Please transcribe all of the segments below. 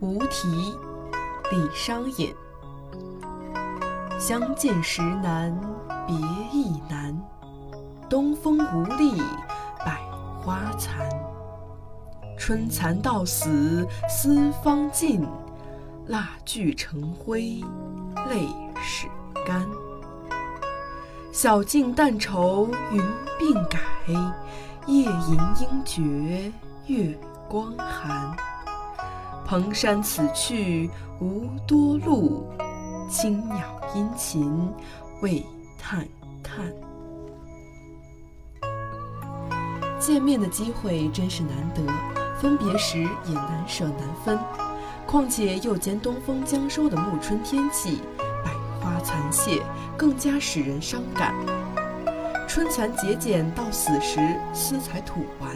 无题，李商隐。相见时难别亦难，东风无力百花残。春蚕到死丝方尽，蜡炬成灰泪始干。晓镜但愁云鬓改，夜吟应觉月光寒。蓬山此去无多路，青鸟殷勤为探看。见面的机会真是难得，分别时也难舍难分。况且又兼东风将收的暮春天气，百花残谢，更加使人伤感。春蚕节俭到死时，丝才吐完。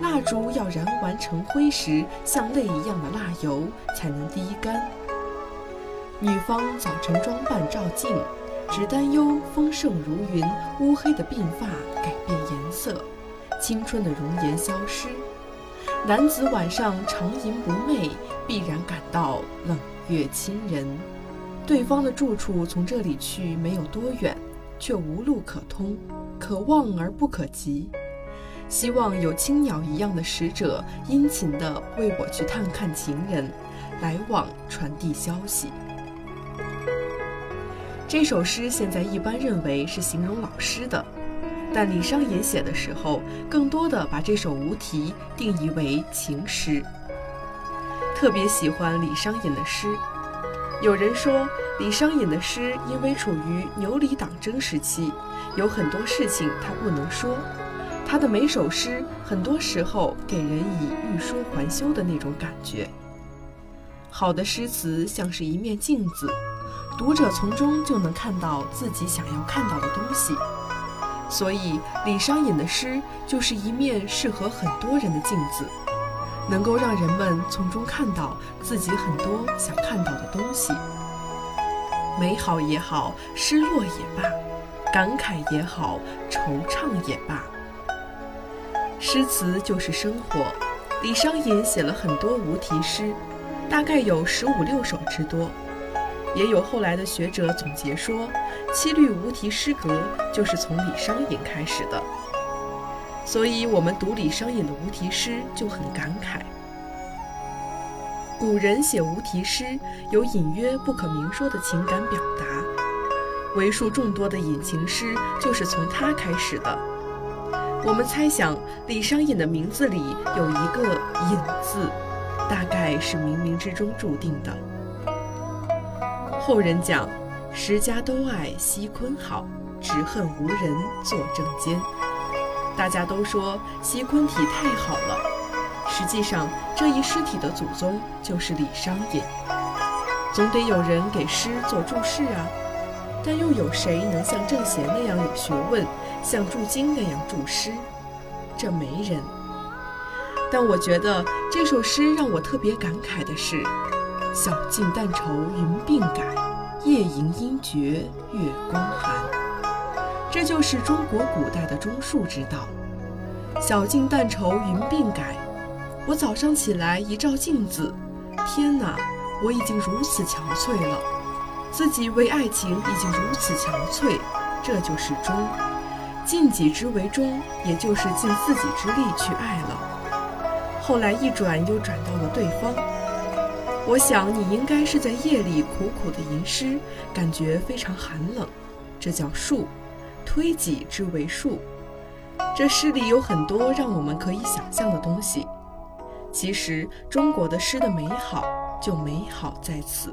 蜡烛要燃完成灰时，像泪一样的蜡油才能滴干。女方早晨装扮照镜，只担忧丰盛如云，乌黑的鬓发改变颜色，青春的容颜消失。男子晚上长吟不寐，必然感到冷月侵人。对方的住处从这里去没有多远，却无路可通，可望而不可及。希望有青鸟一样的使者，殷勤地为我去探看情人，来往传递消息。这首诗现在一般认为是形容老师的，但李商隐写的时候，更多的把这首无题定义为情诗。特别喜欢李商隐的诗。有人说，李商隐的诗因为处于牛李党争时期，有很多事情他不能说。他的每首诗，很多时候给人以欲说还休的那种感觉。好的诗词像是一面镜子，读者从中就能看到自己想要看到的东西。所以，李商隐的诗就是一面适合很多人的镜子，能够让人们从中看到自己很多想看到的东西。美好也好，失落也罢，感慨也好，惆怅也罢。诗词就是生活，李商隐写了很多无题诗，大概有十五六首之多。也有后来的学者总结说，七律无题诗格就是从李商隐开始的。所以，我们读李商隐的无题诗就很感慨。古人写无题诗，有隐约不可明说的情感表达，为数众多的隐情诗就是从他开始的。我们猜想，李商隐的名字里有一个“隐”字，大概是冥冥之中注定的。后人讲，十家都爱西昆好，只恨无人作正监。大家都说西昆体太好了，实际上这一诗体的祖宗就是李商隐。总得有人给诗做注释啊，但又有谁能像郑贤那样有学问？像注经那样注诗，这没人。但我觉得这首诗让我特别感慨的是：“晓镜但愁云鬓改，夜吟应觉月光寒。”这就是中国古代的中术之道。晓镜但愁云鬓改，我早上起来一照镜子，天哪，我已经如此憔悴了。自己为爱情已经如此憔悴，这就是忠。尽己之为忠，也就是尽自己之力去爱了。后来一转又转到了对方。我想你应该是在夜里苦苦的吟诗，感觉非常寒冷。这叫术，推己之为术。这诗里有很多让我们可以想象的东西。其实，中国的诗的美好就美好在此。